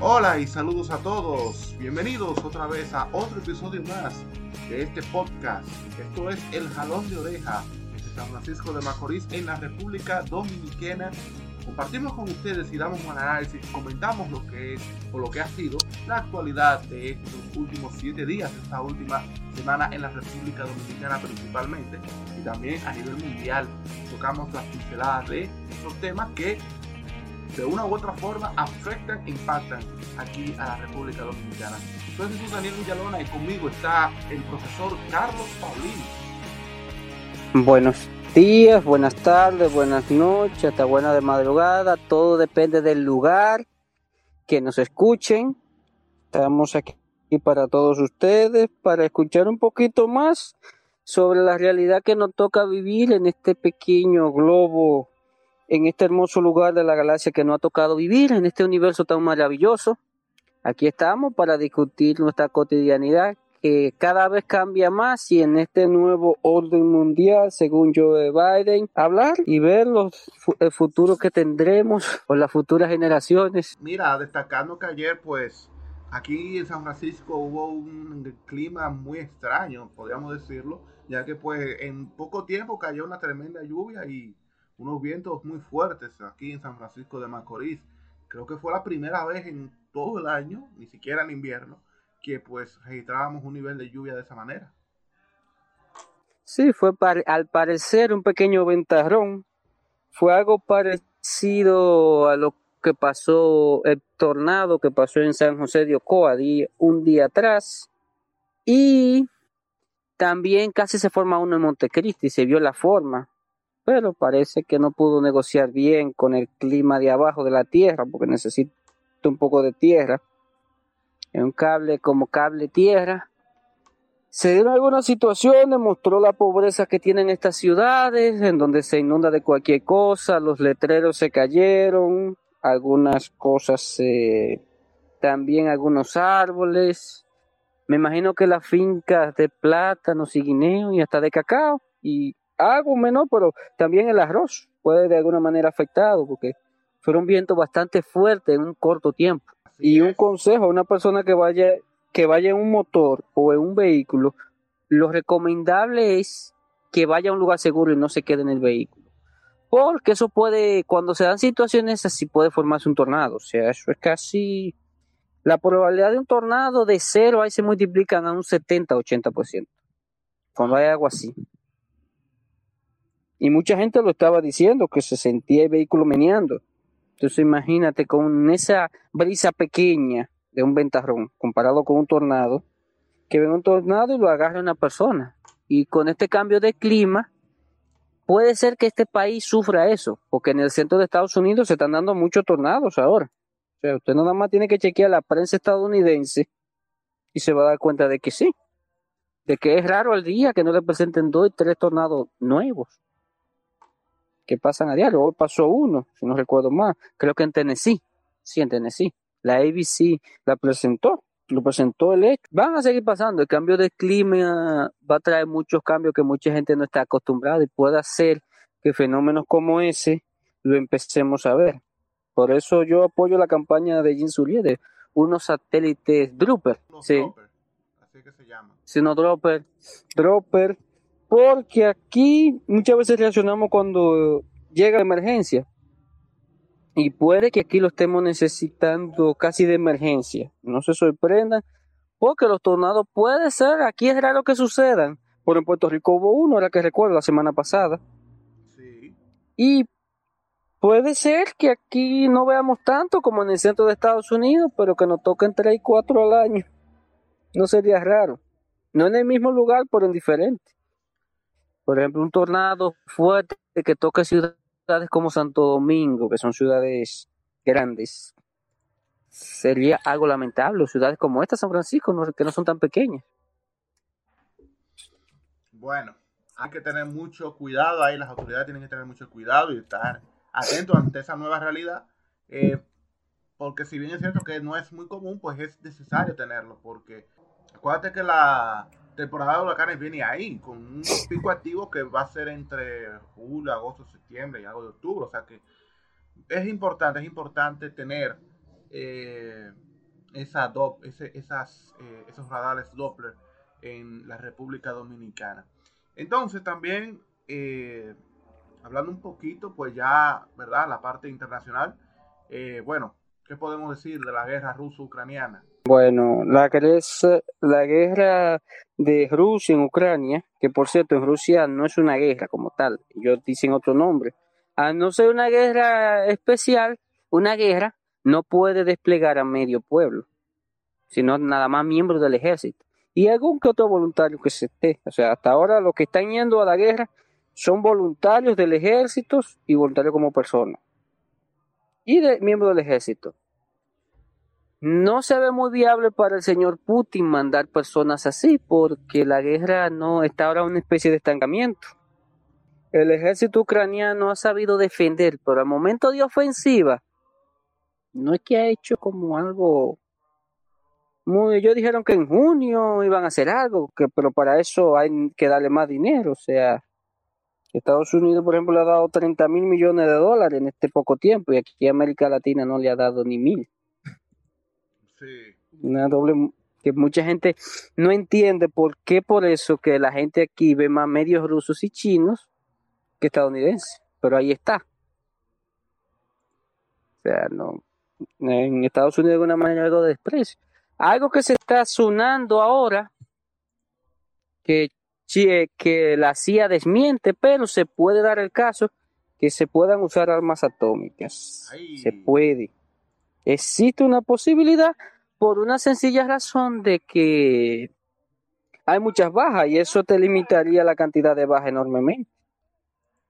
Hola y saludos a todos. Bienvenidos otra vez a otro episodio más de este podcast. Esto es El Jalón de Oreja de San Francisco de Macorís en la República Dominicana. Compartimos con ustedes y damos un análisis, comentamos lo que es o lo que ha sido la actualidad de estos últimos siete días, esta última semana en la República Dominicana principalmente y también a nivel mundial. Tocamos las pinceladas de esos temas que de una u otra forma afectan e impactan aquí a la República Dominicana. Soy Daniel Villalona y conmigo está el profesor Carlos Paulino. Buenos días, buenas tardes, buenas noches, hasta buena de madrugada. Todo depende del lugar que nos escuchen. Estamos aquí para todos ustedes para escuchar un poquito más sobre la realidad que nos toca vivir en este pequeño globo en este hermoso lugar de la galaxia que nos ha tocado vivir, en este universo tan maravilloso. Aquí estamos para discutir nuestra cotidianidad que cada vez cambia más y en este nuevo orden mundial, según Joe Biden, hablar y ver los, el futuro que tendremos con las futuras generaciones. Mira, destacando que ayer pues aquí en San Francisco hubo un clima muy extraño, podríamos decirlo, ya que pues en poco tiempo cayó una tremenda lluvia y unos vientos muy fuertes aquí en San Francisco de Macorís. Creo que fue la primera vez en todo el año, ni siquiera en invierno, que pues registrábamos un nivel de lluvia de esa manera. Sí, fue al parecer un pequeño ventarrón. Fue algo parecido a lo que pasó, el tornado que pasó en San José de Ocoa un día atrás. Y también casi se forma uno en Montecristi, se vio la forma pero parece que no pudo negociar bien con el clima de abajo de la tierra, porque necesita un poco de tierra. En un cable como cable tierra. Se dieron algunas situaciones, mostró la pobreza que tienen estas ciudades, en donde se inunda de cualquier cosa, los letreros se cayeron, algunas cosas, también algunos árboles. Me imagino que las fincas de plátanos y guineo y hasta de cacao y algo menor, pero también el arroz puede de alguna manera afectado porque fueron vientos bastante fuertes en un corto tiempo. y un consejo a una persona que vaya que vaya en un motor o en un vehículo, lo recomendable es que vaya a un lugar seguro y no se quede en el vehículo. Porque eso puede, cuando se dan situaciones así, puede formarse un tornado. O sea, eso es casi. La probabilidad de un tornado de cero ahí se multiplican a un 70-80%. Cuando hay algo así. Y mucha gente lo estaba diciendo, que se sentía el vehículo meneando. Entonces imagínate con esa brisa pequeña de un ventarrón comparado con un tornado, que venga un tornado y lo agarre una persona. Y con este cambio de clima, puede ser que este país sufra eso, porque en el centro de Estados Unidos se están dando muchos tornados ahora. O sea, usted nada más tiene que chequear la prensa estadounidense y se va a dar cuenta de que sí, de que es raro el día que no le presenten dos y tres tornados nuevos que pasan a diario. Hoy pasó uno, si no recuerdo más, creo que en Tennessee, sí, en Tennessee. La ABC la presentó, lo presentó el hecho. Van a seguir pasando, el cambio de clima va a traer muchos cambios que mucha gente no está acostumbrada y puede hacer que fenómenos como ese lo empecemos a ver. Por eso yo apoyo la campaña de Jim Surier de unos satélites Dropper. sí. así que se llama. Sino Dropper. Dropper porque aquí muchas veces reaccionamos cuando llega la emergencia. Y puede que aquí lo estemos necesitando casi de emergencia. No se sorprendan, porque los tornados puede ser, aquí es raro que sucedan. Por en Puerto Rico hubo uno, era que recuerdo, la semana pasada. Sí. Y puede ser que aquí no veamos tanto como en el centro de Estados Unidos, pero que nos toquen 3 y 4 al año. No sería raro. No en el mismo lugar, pero en diferente. Por ejemplo, un tornado fuerte que toque ciudades como Santo Domingo, que son ciudades grandes, sería algo lamentable. Ciudades como esta, San Francisco, que no son tan pequeñas. Bueno, hay que tener mucho cuidado ahí, las autoridades tienen que tener mucho cuidado y estar atentos ante esa nueva realidad. Eh, porque si bien es cierto que no es muy común, pues es necesario tenerlo, porque acuérdate que la, temporada de huracanes viene ahí, con un pico activo que va a ser entre julio, agosto, septiembre y algo de octubre. O sea que es importante, es importante tener eh, esas, eh, esos radares Doppler en la República Dominicana. Entonces también, eh, hablando un poquito, pues ya, ¿verdad? La parte internacional. Bueno, ¿qué podemos decir de la guerra ruso-ucraniana? Bueno, la, la guerra de Rusia en Ucrania, que por cierto en Rusia no es una guerra como tal, ellos dicen otro nombre. A no ser una guerra especial, una guerra no puede desplegar a medio pueblo, sino nada más miembros del ejército. Y algún que otro voluntario que se esté. O sea, hasta ahora los que están yendo a la guerra son voluntarios del ejército y voluntarios como personas. Y de miembros del ejército. No se ve muy viable para el señor Putin mandar personas así, porque la guerra no está ahora en una especie de estancamiento. El ejército ucraniano ha sabido defender, pero al momento de ofensiva, no es que ha hecho como algo muy. Ellos dijeron que en junio iban a hacer algo, que, pero para eso hay que darle más dinero. O sea, Estados Unidos, por ejemplo, le ha dado 30 mil millones de dólares en este poco tiempo, y aquí América Latina no le ha dado ni mil. Una doble que mucha gente no entiende por qué por eso que la gente aquí ve más medios rusos y chinos que estadounidenses, pero ahí está. O sea, no en Estados Unidos de alguna manera algo de desprecio. Algo que se está sonando ahora que que la CIA desmiente, pero se puede dar el caso que se puedan usar armas atómicas. Se puede existe una posibilidad por una sencilla razón de que hay muchas bajas y eso te limitaría la cantidad de bajas enormemente.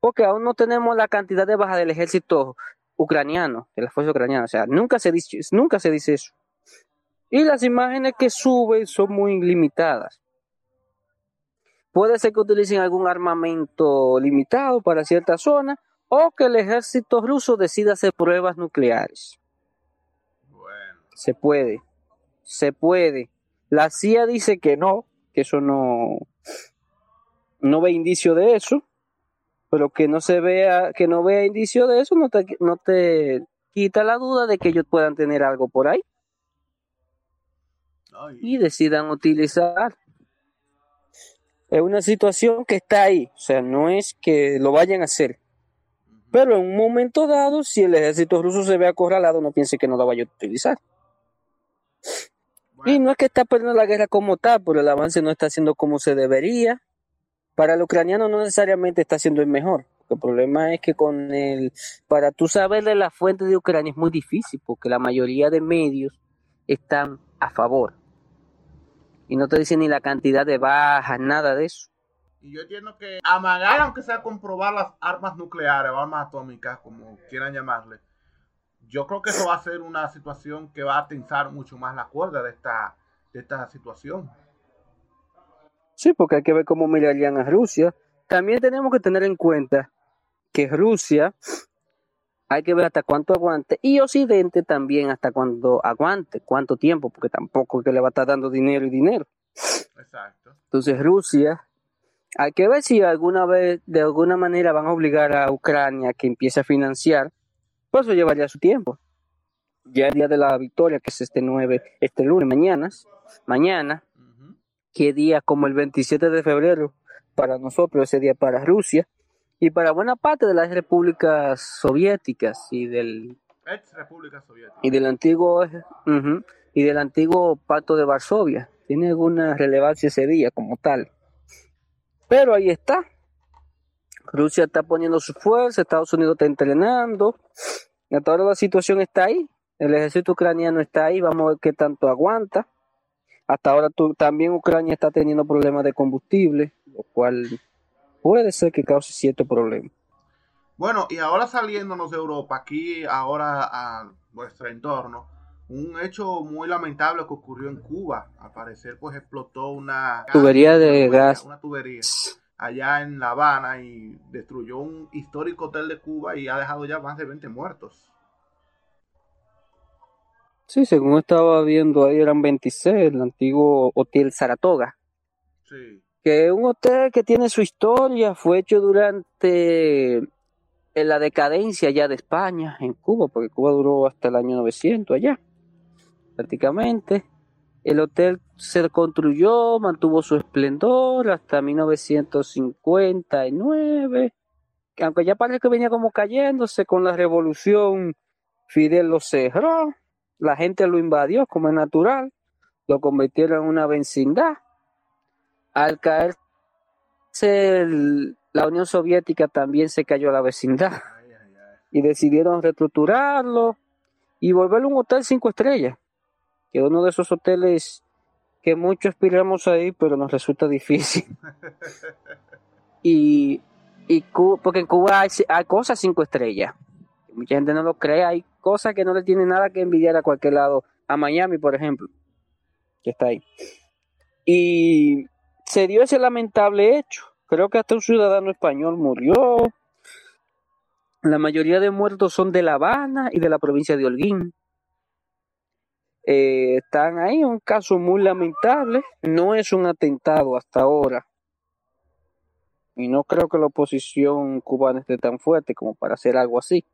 Porque aún no tenemos la cantidad de bajas del ejército ucraniano, de la fuerza ucraniana. O sea, nunca se dice, nunca se dice eso. Y las imágenes que suben son muy limitadas. Puede ser que utilicen algún armamento limitado para cierta zona o que el ejército ruso decida hacer pruebas nucleares. Se puede. Se puede. La CIA dice que no, que eso no, no ve indicio de eso, pero que no se vea, que no vea indicio de eso, no te, no te quita la duda de que ellos puedan tener algo por ahí. Y decidan utilizar. Es una situación que está ahí, o sea, no es que lo vayan a hacer. Pero en un momento dado, si el ejército ruso se ve acorralado, no piense que no lo vaya a utilizar. Y no es que está perdiendo la guerra como tal, pero el avance no está haciendo como se debería. Para el ucraniano no necesariamente está siendo el mejor. El problema es que con el, para tú saber de la fuente de Ucrania es muy difícil, porque la mayoría de medios están a favor. Y no te dicen ni la cantidad de bajas, nada de eso. Y yo entiendo que amagar, aunque sea comprobar las armas nucleares o armas atómicas, como quieran llamarle, yo creo que eso va a ser una situación que va a tensar mucho más la cuerda de esta, de esta situación. Sí, porque hay que ver cómo mirarían a Rusia. También tenemos que tener en cuenta que Rusia hay que ver hasta cuánto aguante y Occidente también hasta cuándo aguante, cuánto tiempo, porque tampoco es que le va a estar dando dinero y dinero. Exacto. Entonces Rusia, hay que ver si alguna vez, de alguna manera van a obligar a Ucrania que empiece a financiar pues eso llevaría su tiempo. Ya el día de la victoria, que es este 9, este lunes, mañana, mañana, qué día como el 27 de febrero para nosotros, ese día para Rusia y para buena parte de las repúblicas soviéticas y del ex república soviética y del antiguo y del antiguo pacto de Varsovia. Tiene alguna relevancia ese día como tal. Pero ahí está, Rusia está poniendo su fuerza, Estados Unidos está entrenando. Hasta ahora la situación está ahí. El ejército ucraniano está ahí. Vamos a ver qué tanto aguanta. Hasta ahora también Ucrania está teniendo problemas de combustible, lo cual puede ser que cause cierto problema. Bueno, y ahora saliéndonos de Europa, aquí ahora a nuestro entorno, un hecho muy lamentable que ocurrió en Cuba. Al parecer, pues explotó una tubería de gas. Una tubería allá en La Habana y destruyó un histórico hotel de Cuba y ha dejado ya más de 20 muertos. Sí, según estaba viendo ahí eran 26, el antiguo Hotel Saratoga. Sí. Que es un hotel que tiene su historia, fue hecho durante la decadencia ya de España en Cuba, porque Cuba duró hasta el año 900 allá. prácticamente. El hotel se construyó, mantuvo su esplendor hasta 1959, aunque ya parece que venía como cayéndose con la revolución, Fidel lo cerró, la gente lo invadió como es natural, lo convirtieron en una vecindad. Al caerse la Unión Soviética también se cayó la vecindad y decidieron reestructurarlo y volverlo un hotel cinco estrellas que uno de esos hoteles que muchos aspiramos ahí, pero nos resulta difícil. y, y porque en Cuba hay, cosas cinco estrellas. Mucha gente no lo cree, hay cosas que no le tienen nada que envidiar a cualquier lado. A Miami, por ejemplo, que está ahí. Y se dio ese lamentable hecho. Creo que hasta un ciudadano español murió. La mayoría de muertos son de La Habana y de la provincia de Holguín. Eh, están ahí, un caso muy lamentable, no es un atentado hasta ahora. Y no creo que la oposición cubana esté tan fuerte como para hacer algo así.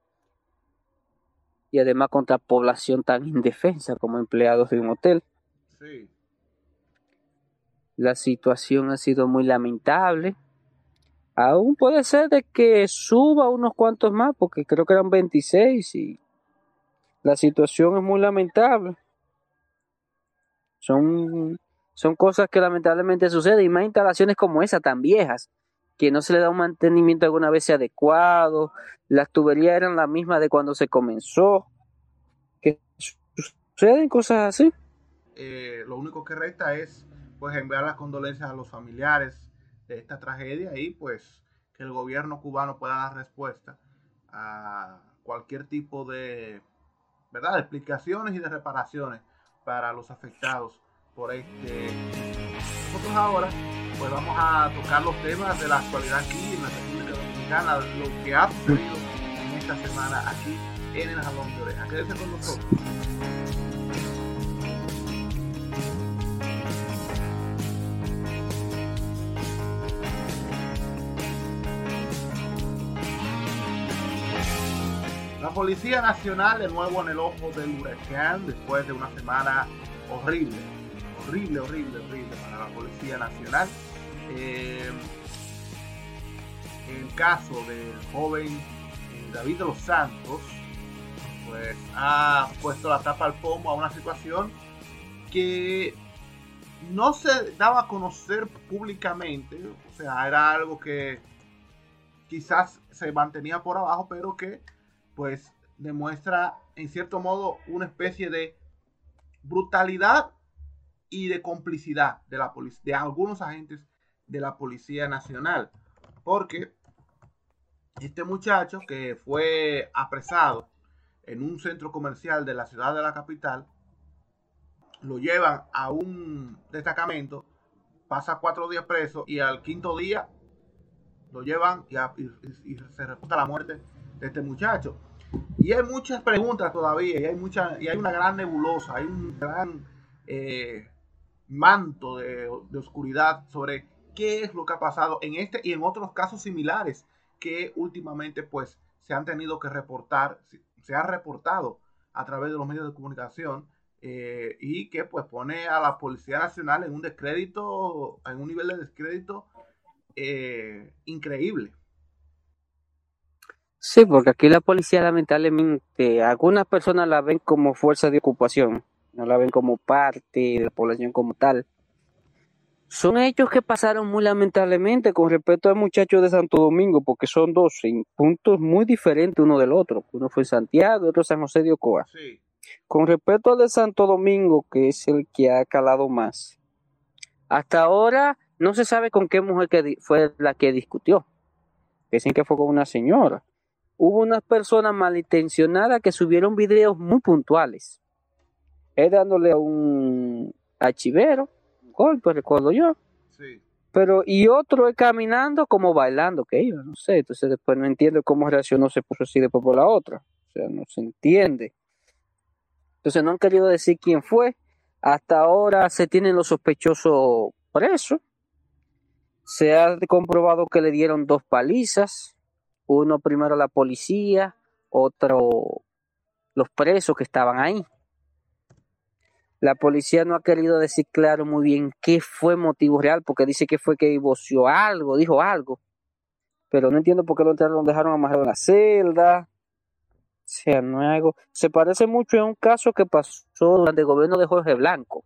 Y además contra población tan indefensa como empleados de un hotel. Sí. La situación ha sido muy lamentable. Aún puede ser de que suba unos cuantos más, porque creo que eran 26 y la situación es muy lamentable. Son, son cosas que lamentablemente suceden y más instalaciones como esa tan viejas que no se le da un mantenimiento alguna vez adecuado, las tuberías eran las mismas de cuando se comenzó, que suceden cosas así. Eh, lo único que resta es pues enviar las condolencias a los familiares de esta tragedia y pues que el gobierno cubano pueda dar respuesta a cualquier tipo de verdad de explicaciones y de reparaciones para los afectados por este. Nosotros ahora pues vamos a tocar los temas de la actualidad aquí en la República Dominicana, lo que ha sucedido en esta semana aquí en el Jalón de Oreja. Quédense con nosotros. Policía Nacional de nuevo en el ojo del huracán después de una semana horrible, horrible, horrible, horrible para la Policía Nacional. Eh, el caso del joven eh, David los Santos, pues ha puesto la tapa al pomo a una situación que no se daba a conocer públicamente, o sea, era algo que quizás se mantenía por abajo, pero que pues demuestra en cierto modo una especie de brutalidad y de complicidad de, la de algunos agentes de la Policía Nacional. Porque este muchacho que fue apresado en un centro comercial de la ciudad de la capital, lo llevan a un destacamento, pasa cuatro días preso y al quinto día lo llevan y, y se reporta la muerte de este muchacho. Y hay muchas preguntas todavía, y hay, mucha, y hay una gran nebulosa, hay un gran eh, manto de, oscuridad sobre qué es lo que ha pasado en este y en otros casos similares que últimamente pues se han tenido que reportar, se ha reportado a través de los medios de comunicación eh, y que pues pone a la Policía Nacional en un descrédito, en un nivel de descrédito eh, increíble. Sí, porque aquí la policía lamentablemente, algunas personas la ven como fuerza de ocupación, no la ven como parte de la población como tal. Son hechos que pasaron muy lamentablemente con respecto al muchacho de Santo Domingo, porque son dos en puntos muy diferentes uno del otro. Uno fue Santiago y otro San José de Ocoa. Con respecto al de Santo Domingo, que es el que ha calado más, hasta ahora no se sabe con qué mujer que fue la que discutió. Dicen que fue con una señora hubo unas personas malintencionadas que subieron videos muy puntuales. Es dándole a un archivero, un golpe, recuerdo yo. Sí. Pero, y otro es caminando como bailando, que iba, no sé. Entonces después no entiendo cómo reaccionó, se puso así después por la otra. O sea, no se entiende. Entonces no han querido decir quién fue. Hasta ahora se tienen los sospechosos presos. Se ha comprobado que le dieron dos palizas uno primero la policía, otro los presos que estaban ahí. La policía no ha querido decir claro muy bien qué fue motivo real, porque dice que fue que voció algo, dijo algo. Pero no entiendo por qué lo dejaron amarrado en la celda. O sea, no algo. Se parece mucho a un caso que pasó durante el gobierno de Jorge Blanco,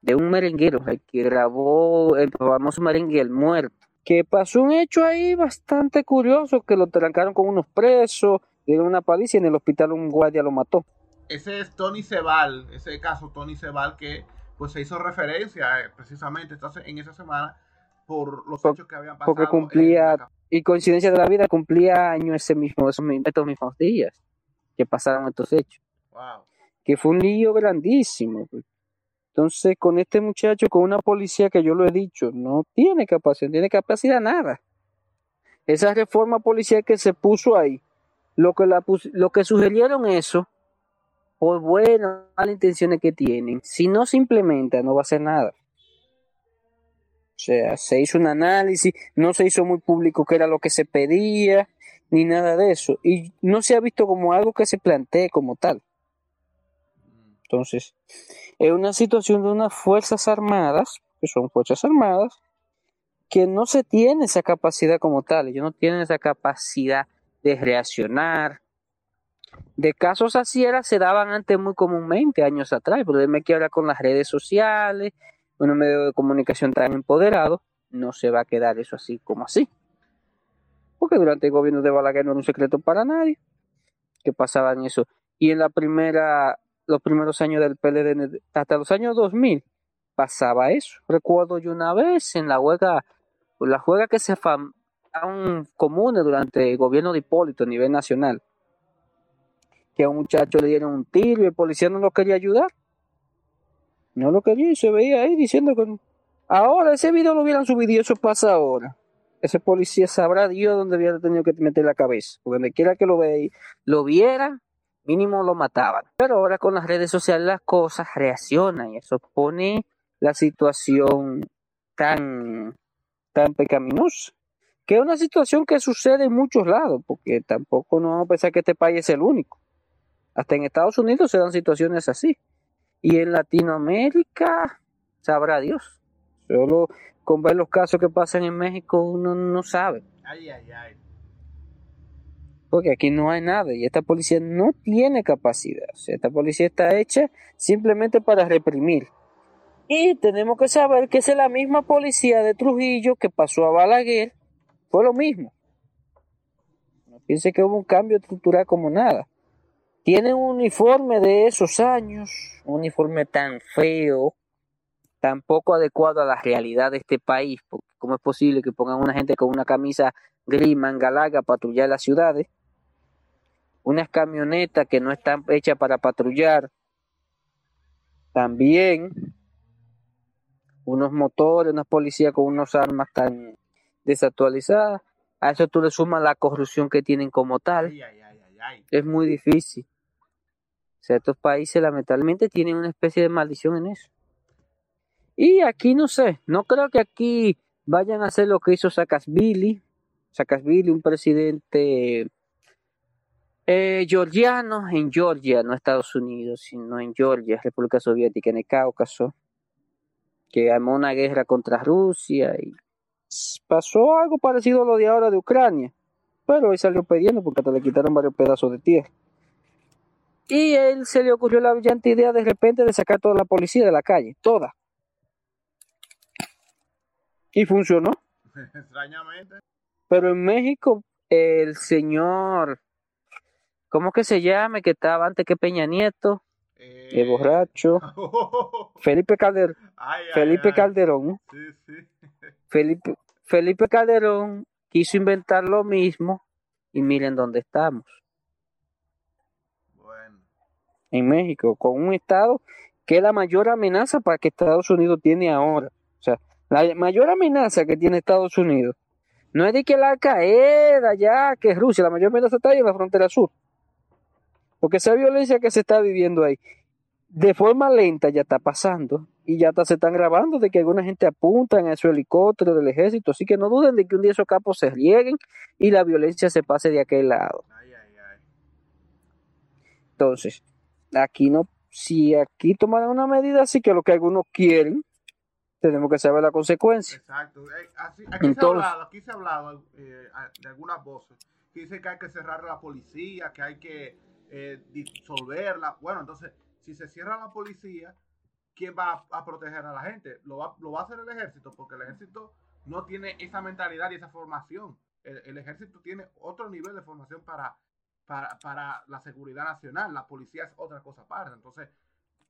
de un merenguero, el que grabó el famoso merengue El Muerto. Que pasó un hecho ahí bastante curioso, que lo trancaron con unos presos, dieron una paliza y en el hospital un guardia lo mató. Ese es Tony Cebal, ese caso Tony Cebal que pues se hizo referencia eh, precisamente en esa semana por los hechos que habían pasado. Porque cumplía, y coincidencia de la vida, cumplía años ese mismo, esos, estos mismos días que pasaron estos hechos. Wow. Que fue un lío grandísimo. Entonces, con este muchacho, con una policía que yo lo he dicho, no tiene capacidad, no tiene capacidad nada. Esa reforma policial que se puso ahí, lo que, la, lo que sugerieron eso, por buenas malas intenciones que tienen, si no se implementa, no va a hacer nada. O sea, se hizo un análisis, no se hizo muy público qué era lo que se pedía, ni nada de eso. Y no se ha visto como algo que se plantee como tal. Entonces, es una situación de unas Fuerzas Armadas, que son Fuerzas Armadas, que no se tiene esa capacidad como tal, ellos no tienen esa capacidad de reaccionar. De casos así era, se daban antes muy comúnmente, años atrás, pero me que ahora con las redes sociales, un medio de comunicación tan empoderado, no se va a quedar eso así como así. Porque durante el gobierno de Balaguer no era un secreto para nadie que pasaban eso. Y en la primera, los primeros años del PLD, hasta los años 2000, pasaba eso. Recuerdo yo una vez en la huelga, la juega que se fueron comunes durante el gobierno de Hipólito a nivel nacional, que a un muchacho le dieron un tiro y el policía no lo quería ayudar. No lo quería y se veía ahí diciendo que ahora ese video lo hubieran subido y eso pasa ahora. Ese policía sabrá Dios dónde hubiera tenido que meter la cabeza. Porque donde quiera que lo vea, lo viera, mínimo lo mataban. Pero ahora con las redes sociales las cosas reaccionan y eso pone la situación tan, tan pecaminosa. Que es una situación que sucede en muchos lados, porque tampoco no vamos a pensar que este país es el único. Hasta en Estados Unidos se dan situaciones así. Y en Latinoamérica, sabrá Dios. Solo con ver los casos que pasan en México uno no sabe. Ay, ay, ay. Porque aquí no hay nada y esta policía no tiene capacidad. Esta policía está hecha simplemente para reprimir. Y tenemos que saber que es la misma policía de Trujillo que pasó a Balaguer. Fue lo mismo. No piense que hubo un cambio estructural como nada. Tienen un uniforme de esos años, un uniforme tan feo, tan poco adecuado a la realidad de este país, cómo es posible que pongan una gente con una camisa gris, manga larga, patrullar las ciudades, unas camionetas que no están hechas para patrullar, también unos motores, unas policías con unas armas tan desactualizadas, a eso tú le sumas la corrupción que tienen como tal, es muy difícil. O sea, estos países lamentablemente tienen una especie de maldición en eso. Y aquí no sé, no creo que aquí vayan a hacer lo que hizo Saakashvili. Saakashvili, un presidente eh, georgiano en Georgia, no Estados Unidos, sino en Georgia, República Soviética, en el Cáucaso, que armó una guerra contra Rusia y pasó algo parecido a lo de ahora de Ucrania, pero él salió pidiendo porque hasta le quitaron varios pedazos de tierra. Y él se le ocurrió la brillante idea de repente de sacar toda la policía de la calle, toda. Y funcionó. Extrañamente. Pero en México, el señor, ¿cómo que se llama? Que estaba antes que Peña Nieto, el Eh, borracho, Felipe Calderón. ay, ay, Felipe ay. Calderón. Sí, sí. Felipe, Felipe Calderón quiso inventar lo mismo y miren dónde estamos. Bueno. en México, con un Estado que es la mayor amenaza para que Estados Unidos tiene ahora. O sea, la mayor amenaza que tiene Estados Unidos no es de que la Al-Qaeda ya, que es Rusia, la mayor amenaza está ahí en la frontera sur. Porque esa violencia que se está viviendo ahí, de forma lenta ya está pasando y ya se están grabando de que alguna gente apuntan a esos helicópteros del ejército, así que no duden de que un día esos capos se rieguen y la violencia se pase de aquel lado. Entonces, aquí no si aquí tomaran una medida así que lo que algunos quieren, tenemos que saber la consecuencia. Exacto. Eh, así- aquí, se ha hablado, aquí se ha hablado eh, de algunas voces que dicen que hay que cerrar la policía, que hay que eh, disolverla. Bueno, entonces, si se cierra la policía, ¿quién va a, proteger a la gente? ¿Lo va, lo va a hacer el ejército, porque el ejército no tiene esa mentalidad y esa formación. El, el ejército tiene otro nivel de formación para, para, para la seguridad nacional. La policía es otra cosa aparte. Entonces,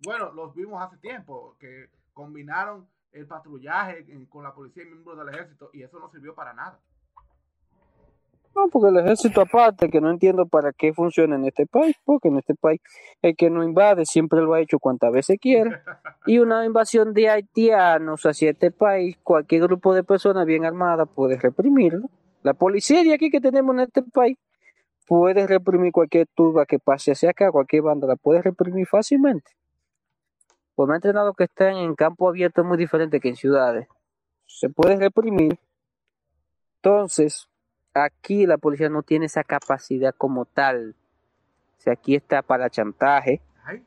bueno, los vimos hace tiempo, que combinaron el patrullaje con la policía y miembros del ejército y eso no sirvió para nada. No, porque el ejército aparte, que no entiendo para qué funciona en este país, porque en este país el que no invade siempre lo ha hecho cuantas veces quiera. Y una invasión de haitianos hacia este país, cualquier grupo de personas bien armadas puede reprimirlo. La policía de aquí que tenemos en este país puede reprimir cualquier turba que pase hacia acá, cualquier banda la puede reprimir fácilmente. Por más entrenado que estén en campo abierto muy diferente que en ciudades. Se puede reprimir. Entonces, aquí la policía no tiene esa capacidad como tal. O sea, aquí está para chantaje, Ay,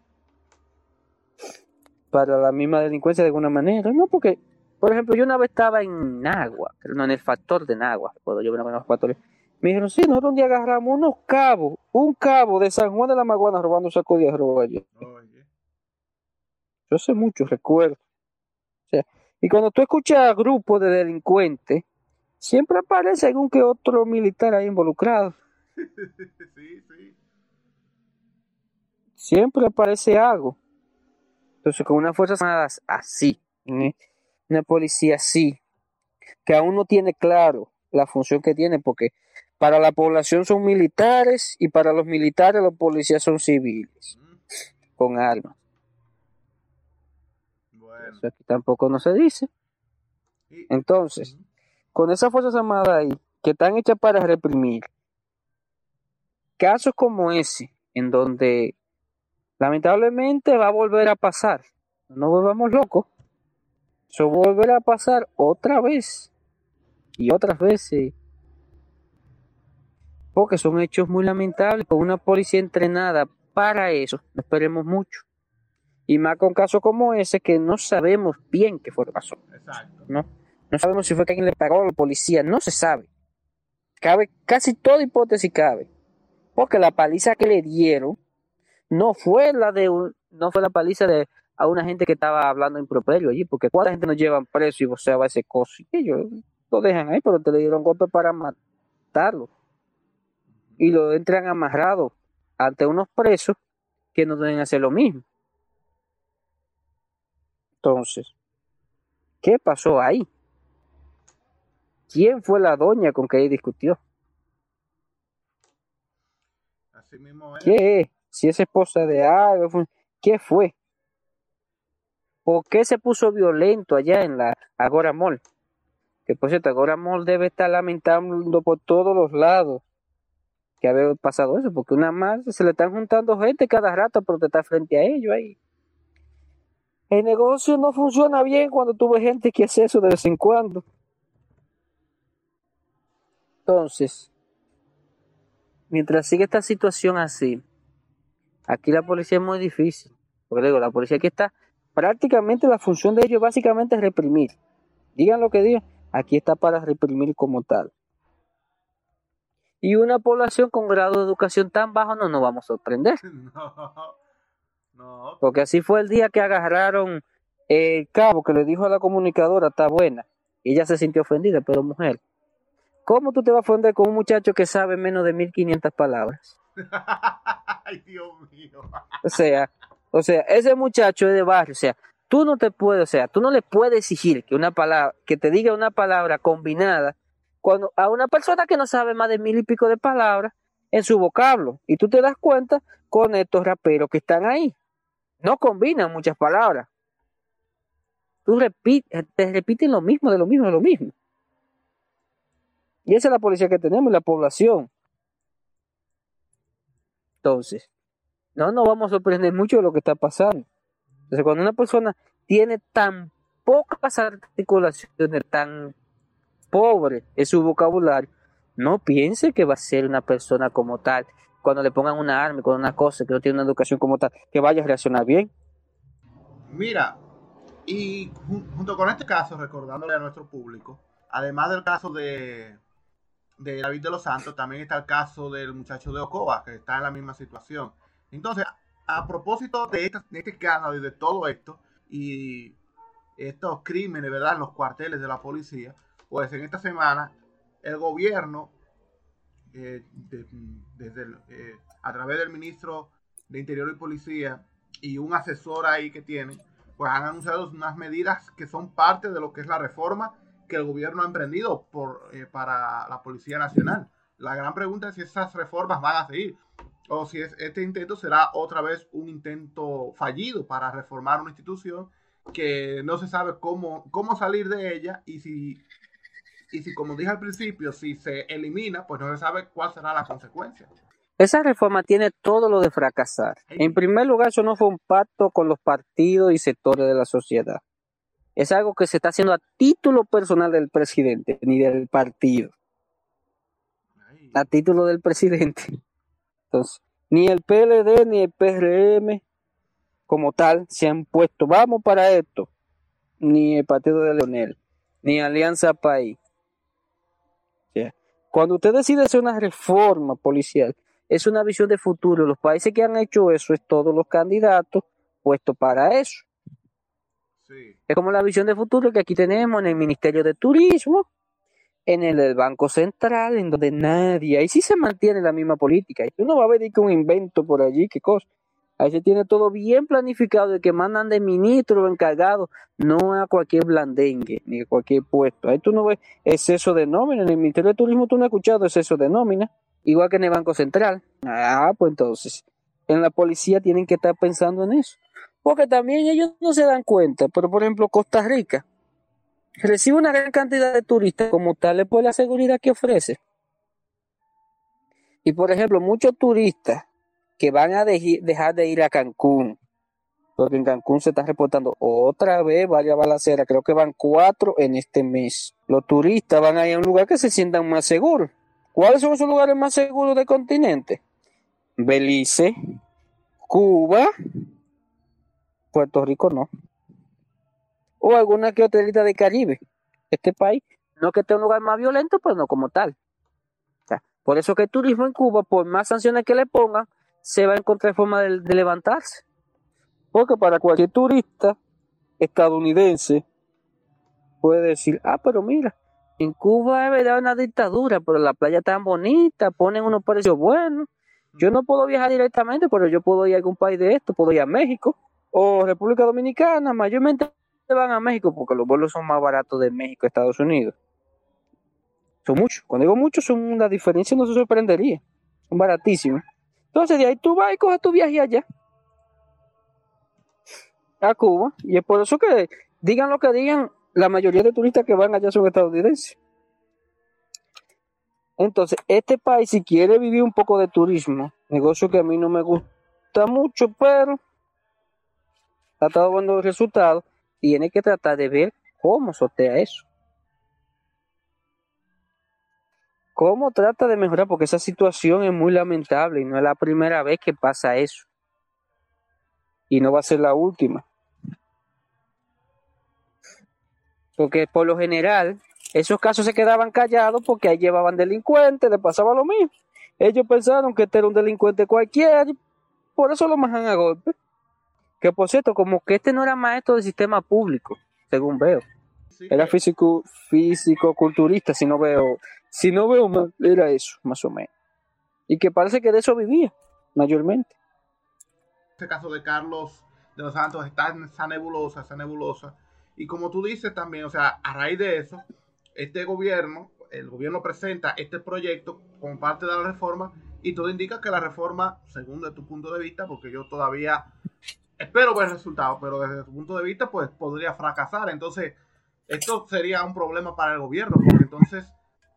para la misma delincuencia de alguna manera, ¿no? Porque, por ejemplo, yo una vez estaba en Nagua, pero no en el factor de Nagua, puedo yo ver en los factores. Me dijeron, sí, nosotros un día agarramos unos cabos, un cabo de San Juan de la Maguana robando saco de arroz allí. Yo sé mucho, recuerdo. O sea, y cuando tú escuchas grupos de delincuentes, siempre aparece algún que otro militar ahí involucrado. sí, sí. siempre aparece algo. Entonces, con unas fuerzas armadas así, ¿eh? una policía así, que aún no tiene claro la función que tiene, porque para la población son militares y para los militares los policías son civiles, con armas. Bueno. Eso aquí tampoco no se dice. Entonces. Con esas fuerzas armadas ahí, que están hechas para reprimir, casos como ese, en donde lamentablemente va a volver a pasar, no volvamos locos, eso volverá a pasar otra vez y otras veces, porque son hechos muy lamentables, con una policía entrenada para eso, no esperemos mucho. Y más con casos como ese que no sabemos bien qué fue lo que pasó. Exacto. ¿no? No sabemos si fue que alguien le pagó a la policía, no se sabe. Cabe, casi toda hipótesis cabe. Porque la paliza que le dieron no fue la de un- no fue la paliza de a una gente que estaba hablando improperio allí, porque cuánta gente nos llevan preso y voceaba ese coso. Y ellos lo dejan ahí, pero te le dieron golpe para matarlo. Y lo entran amarrado ante unos presos que no deben hacer lo mismo. Entonces, ¿qué pasó ahí? ¿Quién fue la doña con que ella discutió? Así mismo es. ¿Qué es? Si es esposa de algo, ¿qué fue? ¿Por qué se puso violento allá en la Agora Mall? Que por cierto, Agora Mall debe estar lamentando por todos los lados que había pasado eso, porque una más se le están juntando gente cada rato a protestar frente a ellos ahí. El negocio no funciona bien cuando tú ves gente que hace eso de vez en cuando. Entonces, mientras sigue esta situación así, aquí la policía es muy difícil. Porque le digo, la policía aquí está, prácticamente la función de ellos básicamente es reprimir. Digan lo que digan, aquí está para reprimir como tal. Y una población con grado de educación tan bajo no nos vamos a sorprender. No. No. Porque así fue el día que agarraron el cabo que le dijo a la comunicadora, está buena. Y ella se sintió ofendida, pero mujer, ¿cómo tú te vas a ofender con un muchacho que sabe menos de 1500 palabras? Ay, Dios mío. O sea, o sea, ese muchacho es de barrio, o sea, tú no te puedes, o sea, tú no le puedes exigir que una palabra, que te diga una palabra combinada cuando a una persona que no sabe más de mil y pico de palabras en su vocablo. Y tú te das cuenta con estos raperos que están ahí. No combinan muchas palabras. Tú repites, te repiten lo mismo, de lo mismo, de lo mismo. Y esa es la policía que tenemos la población. Entonces, no nos vamos a sorprender mucho de lo que está pasando. Entonces, cuando una persona tiene tan pocas articulaciones, tan pobre en su vocabulario, no piense que va a ser una persona como tal cuando le pongan una arma, con una cosa, que no tiene una educación como tal, que vaya a reaccionar bien. Mira, y junto con este caso, recordándole a nuestro público, además del caso de, de David de los Santos, también está el caso del muchacho de Ocoa, que está en la misma situación. Entonces, a propósito de, de este caso y de todo esto, y estos crímenes, ¿verdad?, en los cuarteles de la policía, pues en esta semana el gobierno, eh, desde eh, a través del ministro de Interior y Policía y un asesor ahí que tienen, pues han anunciado unas medidas que son parte de lo que es la reforma que el gobierno ha emprendido por, eh, para la Policía Nacional. La gran pregunta es si esas reformas van a seguir o si es, este intento será otra vez un intento fallido para reformar una institución que no se sabe cómo, cómo salir de ella y si, y si, como dije al principio, si se elimina, pues no se sabe cuál será la consecuencia. Esa reforma tiene todo lo de fracasar. En primer lugar, eso no fue un pacto con los partidos y sectores de la sociedad. Es algo que se está haciendo a título personal del presidente, ni del partido. A título del presidente. Entonces, ni el PLD ni el PRM como tal se han puesto, vamos para esto, ni el partido de Leonel, ni Alianza País. Cuando usted decide hacer una reforma policial, es una visión de futuro. Los países que han hecho eso es todos los candidatos puestos para eso. Es como la visión de futuro que aquí tenemos en el Ministerio de Turismo, en el Banco Central, en donde nadie, ahí sí se mantiene la misma política. Y tú no va a ver que un invento por allí, qué cosa. Ahí se tiene todo bien planificado de que mandan de ministro o encargado, no a cualquier blandengue, ni a cualquier puesto. Ahí tú no ves exceso de nómina. En el Ministerio de Turismo tú no has escuchado exceso de nómina, igual que en el Banco Central. Ah, pues entonces, en la policía tienen que estar pensando en eso. Porque también ellos no se dan cuenta. Pero por ejemplo, Costa Rica recibe una gran cantidad de turistas como tal por la seguridad que ofrece. Y por ejemplo, muchos turistas que van a dejar de ir a Cancún, porque en Cancún se está reportando otra vez varias balaceras, creo que van cuatro en este mes. Los turistas van a ir a un lugar que se sientan más seguros. ¿Cuáles son esos lugares más seguros del continente? Belice, Cuba, Puerto Rico no. O alguna que otra isla de Caribe. Este país, no que esté un lugar más violento, pero no como tal. por eso que el turismo en Cuba, por más sanciones que le pongan, se va a encontrar forma de, levantarse. Porque para cualquier turista estadounidense puede decir, ah, pero mira, en Cuba es verdad una dictadura, pero la playa tan bonita, ponen unos precios buenos. Yo no puedo viajar directamente, pero yo puedo ir a algún país de esto, puedo ir a México o República Dominicana, mayormente van a México porque los vuelos son más baratos de México a Estados Unidos. Son muchos, cuando digo muchos, son una diferencia, no se sorprendería, son baratísimos. Entonces de ahí tú vas y coges tu viaje allá. A Cuba. Y es por eso que digan lo que digan, la mayoría de turistas que van allá son estadounidenses. Entonces, este país, si quiere vivir un poco de turismo, negocio que a mí no me gusta mucho, pero ha estado dando resultados, tiene que tratar de ver cómo sortea eso. ¿Cómo trata de mejorar? Porque esa situación es muy lamentable y no es la primera vez que pasa eso. Y no va a ser la última. Porque por lo general, esos casos se quedaban callados porque ahí llevaban delincuentes, le pasaba lo mismo. Ellos pensaron que este era un delincuente cualquiera, por eso lo majan a golpe. Que por cierto, como que este no era maestro del sistema público, según veo. Era físico, físico, culturista, si no veo, si no veo mal, era eso, más o menos. Y que parece que de eso vivía, mayormente. Este caso de Carlos de los Santos está en esa nebulosa, esa nebulosa. Y como tú dices también, o sea, a raíz de eso, este gobierno, el gobierno presenta este proyecto como parte de la reforma y todo indica que la reforma, según de tu punto de vista, porque yo todavía espero ver resultados, pero desde tu punto de vista, pues podría fracasar. Entonces, esto sería un problema para el gobierno, porque entonces,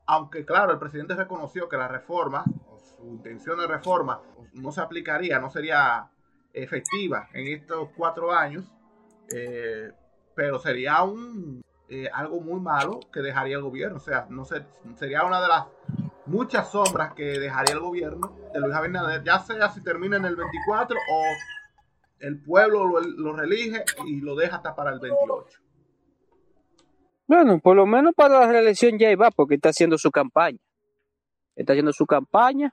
aunque claro, el presidente reconoció que la reforma, o su intención de reforma, no se aplicaría, no sería efectiva en estos cuatro años, eh, pero sería un eh, algo muy malo que dejaría el gobierno. O sea, no sería una de las muchas sombras que dejaría el gobierno de Luis Abinader, ya sea si termina en el 24 o el pueblo lo, lo reelige y lo deja hasta para el 28. Bueno, por lo menos para la reelección ya va, porque está haciendo su campaña. Está haciendo su campaña.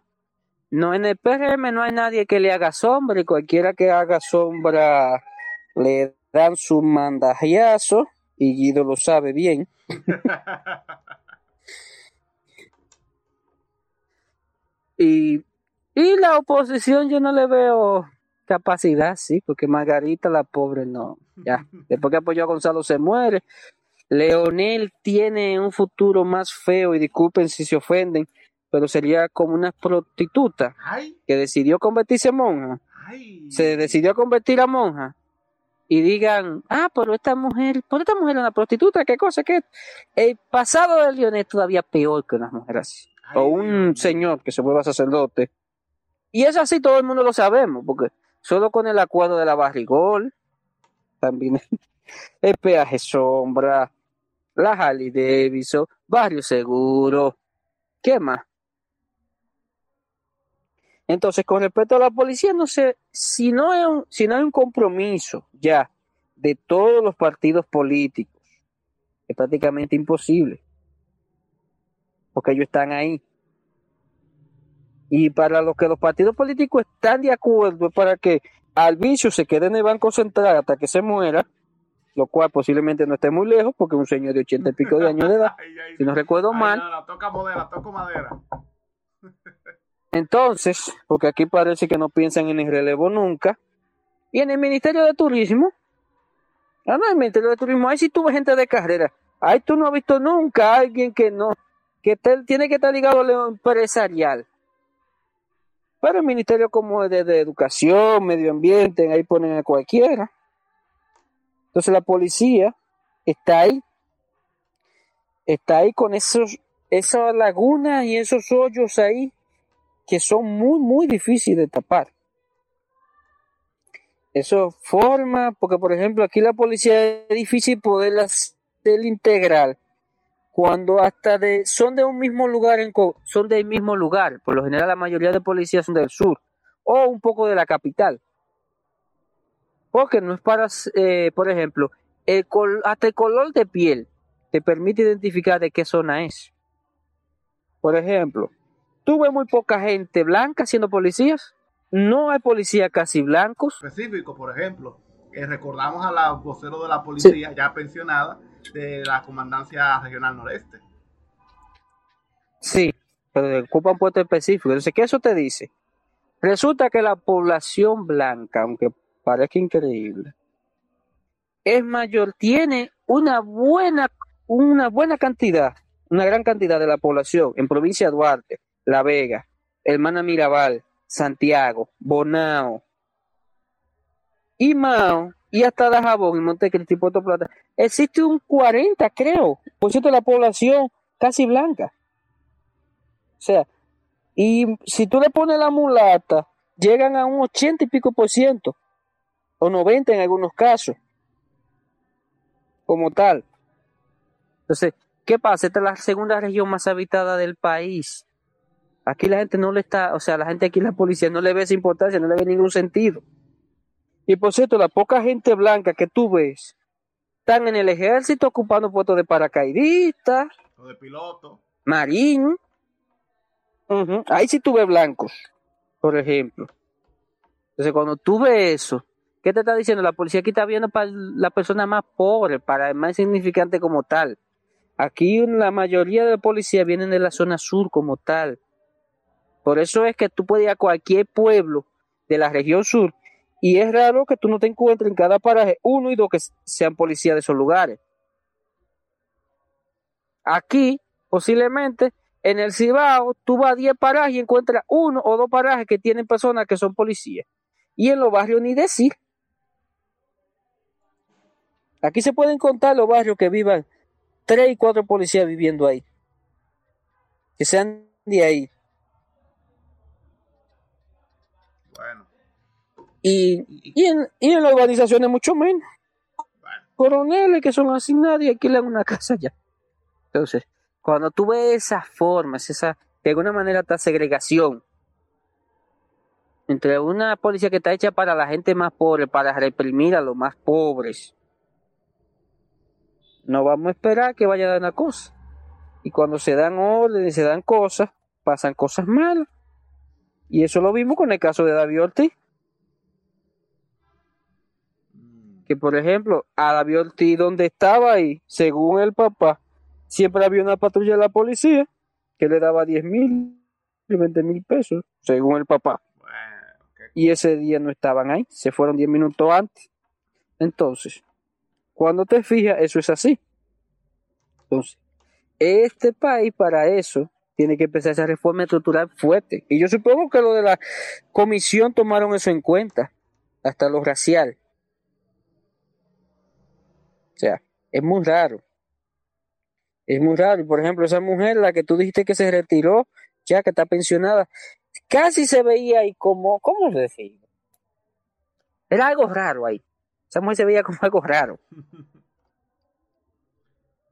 No en el PRM no hay nadie que le haga sombra y cualquiera que haga sombra le dan su mandajazo y Guido lo sabe bien. y, y la oposición yo no le veo capacidad, sí, porque Margarita la pobre no. Ya, después que apoyó a Gonzalo se muere. Leonel tiene un futuro más feo y disculpen si se ofenden, pero sería como una prostituta que decidió convertirse en monja. Se decidió a convertir a monja y digan, ah, pero esta mujer, ¿por esta mujer es una prostituta? ¿Qué cosa? ¿Qué? El pasado de Leonel es todavía peor que una mujer así. O un señor que se vuelva sacerdote. Y es así, todo el mundo lo sabemos, porque solo con el acuerdo de la barrigol, también el peaje sombra, la Harley Davidson, Barrio Seguro, ¿qué más? Entonces, con respecto a la policía, no sé, si no hay un, si no hay un compromiso ya de todos los partidos políticos, es prácticamente imposible, porque ellos están ahí. Y para lo que los partidos políticos están de acuerdo es para que Alvicio se quede en el Banco Central hasta que se muera, lo cual posiblemente no esté muy lejos, porque es un señor de ochenta y pico de años de edad, Ay, ay, si no recuerdo ay, mal. toca madera, toco madera. Entonces, porque aquí parece que no piensan en el relevo nunca. Y en el Ministerio de Turismo, ah, no, en el Ministerio de Turismo, ahí sí tuve gente de carrera. Ahí tú no has visto nunca a alguien que no, que te- tiene que estar ligado a lo empresarial. Pero el Ministerio como de, Educación, Medio Ambiente, ahí ponen a cualquiera. Entonces la policía está ahí, está ahí con esos, esas lagunas y esos hoyos ahí que son muy, muy difíciles de tapar. Eso forma, porque por ejemplo aquí la policía es difícil poder hacer integral cuando hasta de son de un mismo lugar, en, son del mismo lugar. Por lo general la mayoría de policías son del sur o un poco de la capital. Porque no es para, eh, por ejemplo, el col- hasta el color de piel te permite identificar de qué zona es. Por ejemplo, tú ves muy poca gente blanca siendo policías. No hay policías casi blancos. Específico, por ejemplo, eh, recordamos a la vocero de la policía ya pensionada de la Comandancia Regional Noreste. Sí, pero ocupan puesto específico. Entonces, ¿qué eso te dice? Resulta que la población blanca, aunque parezca increíble, es mayor, tiene una buena, una buena cantidad, una gran cantidad de la población en provincia de Duarte, La Vega, Hermana Mirabal, Santiago, Bonao, y Mao, y hasta Dajabón y Montecristi y Puerto Plata. Existe un 40, creo, por ciento de la población casi blanca. O sea, y si tú le pones la mulata, llegan a un 80 y pico por ciento, o 90 en algunos casos, como tal. Entonces, ¿qué pasa? Esta es la segunda región más habitada del país. Aquí la gente no le está, o sea, la gente aquí, la policía, no le ve esa importancia, no le ve ningún sentido. Y por cierto, la poca gente blanca que tú ves, están en el ejército ocupando puestos de paracaidistas, O de piloto. marín. Ahí sí tú ves blancos, por ejemplo. Entonces, cuando tú ves eso, ¿qué te está diciendo? La policía aquí está viendo para la persona más pobre, para el más insignificante como tal. Aquí la mayoría de la policía vienen de la zona sur como tal. Por eso es que tú puedes ir a cualquier pueblo de la región sur y es raro que tú no te encuentres en cada paraje uno y dos que sean policías de esos lugares. Aquí, posiblemente, en el Cibao, tú vas a 10 parajes y encuentras uno o dos parajes que tienen personas que son policías. Y en los barrios ni decir. Aquí se pueden contar los barrios que vivan tres y cuatro policías viviendo ahí. Que sean de ahí. Bueno, Y, y, en, y en las urbanizaciones mucho menos. bueno, Coroneles que son asignados y alquilan una casa ya. Entonces, cuando tú ves esas formas, esa, de alguna manera esta segregación entre una policía que está hecha para la gente más pobre, para reprimir a los más pobres. No vamos a esperar que vaya a dar una cosa. Y cuando se dan órdenes, se dan cosas, pasan cosas malas. Y eso lo vimos con el caso de David Ortiz. Que por ejemplo, a David Ortiz donde estaba ahí, según el papá, siempre había una patrulla de la policía que le daba 10 mil, 20 mil pesos, según el papá. Y ese día no estaban ahí, se fueron 10 minutos antes. Entonces, cuando te fijas, eso es así. Entonces, este país para eso tiene que empezar esa reforma estructural fuerte. Y yo supongo que lo de la comisión tomaron eso en cuenta, hasta lo racial. O sea, es muy raro. Es muy raro. Por ejemplo, esa mujer, la que tú dijiste que se retiró, ya que está pensionada, casi se veía ahí como, ¿cómo decir? Era algo raro ahí. Esa mujer se veía como algo raro.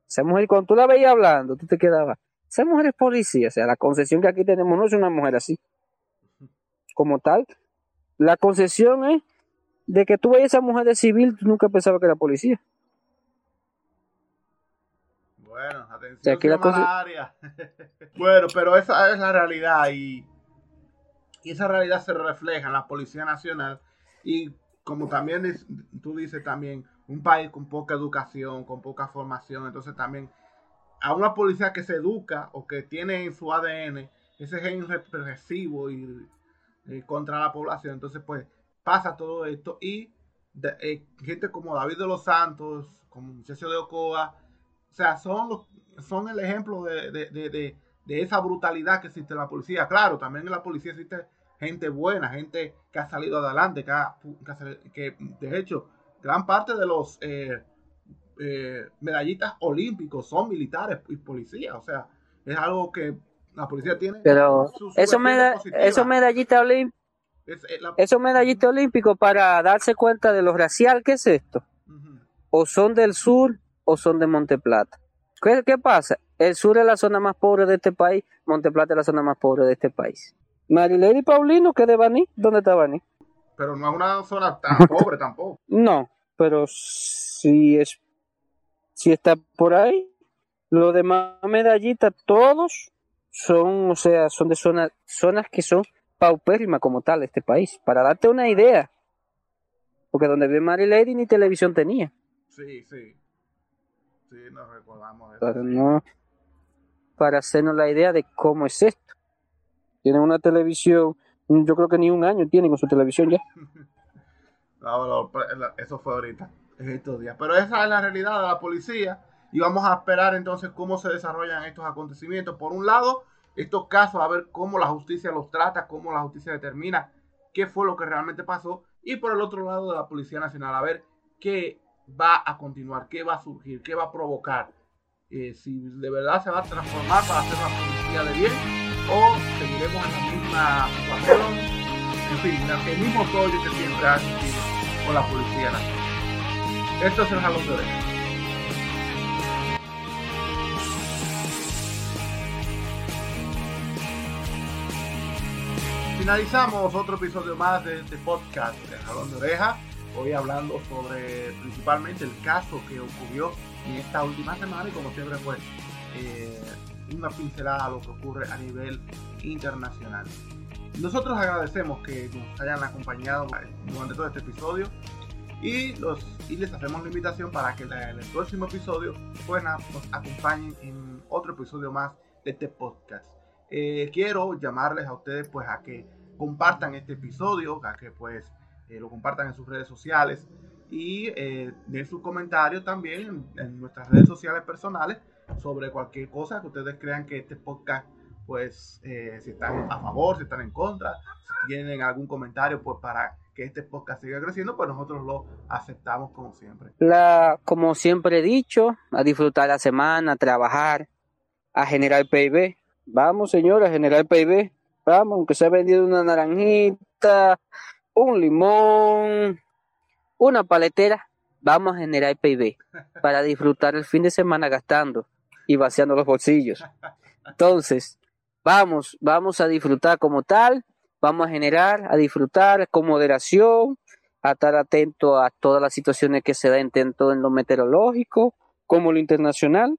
Esa mujer, cuando tú la veías hablando, tú te quedabas. Esa mujer es policía, o sea, la concesión que aquí tenemos no es una mujer así. Como tal, la concesión es de que tú veías esa mujer de civil, tú nunca pensabas que era policía. Bueno, atención, aquí la área. bueno, pero esa es la realidad y, y esa realidad se refleja en la Policía Nacional y como también tú dices también, un país con poca educación, con poca formación, entonces también a una policía que se educa o que tiene en su ADN ese gen represivo y, contra la población, entonces pues pasa todo esto y eh, gente como David de los Santos, como muchacho de Ocoa, o sea, son, los, son el ejemplo de, de, esa brutalidad que existe en la policía. Claro, también en la policía existe gente buena, gente que ha salido adelante, que, que de hecho, gran parte de los eh, eh, medallistas olímpicos son militares y policías. O sea, es algo que la policía tiene. Pero eso, meda eso medallista olímpico. Esos medallistas olímpicos para darse cuenta de lo racial que es esto. O son del sur o son de Monteplata. ¿Qué, ¿Qué pasa? El sur es la zona más pobre de este país, Monteplata es la zona más pobre de este país. Marilady Paulino, que de Baní, ¿dónde está Baní? Pero no es una zona tan pobre tampoco. No, pero si es si está por ahí. Los demás medallitas, todos son, o sea, son de zonas, zonas que son paupérrimas como tal este país. Para darte una idea. Porque donde vive Mary Lady ni televisión tenía. Sí, sí. Sí, nos recordamos Para, no, para hacernos la idea de cómo es esto. Tienen una televisión, yo creo que ni un año tienen con su televisión ya. eso fue ahorita estos días. Pero esa es la realidad de la policía y vamos a esperar entonces cómo se desarrollan estos acontecimientos. Por un lado, estos casos, a ver cómo la justicia los trata, cómo la justicia determina qué fue lo que realmente pasó. Y por el otro lado de la Policía Nacional, a ver qué va a continuar, qué va a surgir, qué va a provocar. Eh, si de verdad se va a transformar para hacer una policía de bien o seguiremos en la misma situación, en fin, el mismo rollo que siempre ha existido con la Policía Nacional. Esto es el jalón de Finalizamos otro episodio más de este podcast de Jalón de Oreja. Hoy hablando sobre principalmente el caso que ocurrió en esta última semana y como siempre pues, eh, una pincelada a lo que ocurre a nivel internacional. Nosotros agradecemos que nos hayan acompañado durante todo este episodio y, los, y les hacemos la invitación para que en el próximo episodio pues, nos acompañen en otro episodio más de este podcast. Eh, quiero llamarles a ustedes pues a que compartan este episodio, a que pues eh, lo compartan en sus redes sociales y eh, den sus comentarios también en, nuestras redes sociales personales sobre cualquier cosa que ustedes crean que este podcast pues si están a favor, si están en contra, si tienen algún comentario pues para que este podcast siga creciendo, pues nosotros lo aceptamos como siempre. La, como siempre he dicho, a disfrutar la semana, a trabajar, a generar PIB. Vamos, señora, a generar PIB. Vamos, aunque se ha vendido una naranjita, un limón, una paletera, vamos a generar PIB para disfrutar el fin de semana gastando y vaciando los bolsillos. Entonces, vamos, vamos a disfrutar como tal, vamos a generar, a disfrutar con moderación, a estar atento a todas las situaciones que se dan tanto en lo meteorológico como lo internacional.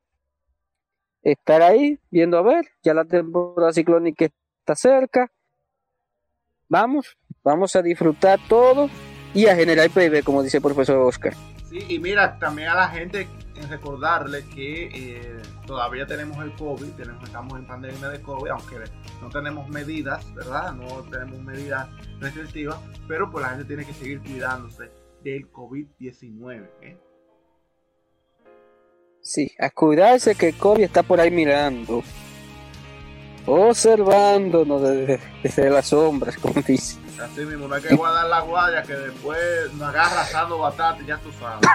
Estar ahí viendo a ver, ya la temporada ciclónica está cerca. Vamos, vamos a disfrutar todo y a generar PIB, como dice el profesor Oscar. Sí, y mira, también a la gente en recordarle que eh, todavía tenemos el COVID, tenemos, estamos en pandemia de COVID, aunque no tenemos medidas, ¿verdad? No tenemos medidas restrictivas, pero pues la gente tiene que seguir cuidándose del COVID-19. ¿eh? Sí, a cuidarse que el COVID está por ahí mirando, observándonos desde, desde las sombras, como dice. Así mismo, no hay que guardar la guardia que después nos agarra asando batata, ya tú sabes.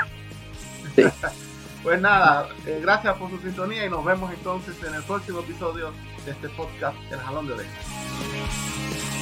Sí. Pues nada, eh, gracias por su sintonía y nos vemos entonces en el próximo episodio de este podcast El Jalón de Orejas.